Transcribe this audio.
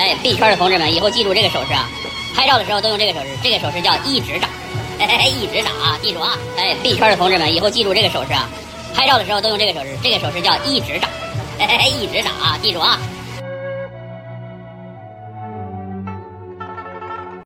哎，b 圈的同志们以后记住这个手势啊，拍照的时候都用这个手势，这个手势叫一直打，哎，一直打啊，记住啊，哎，b 圈的同志们以后记住这个手势啊，拍照的时候都用这个手势，这个手势叫一直打，哎，一直打啊，记住啊。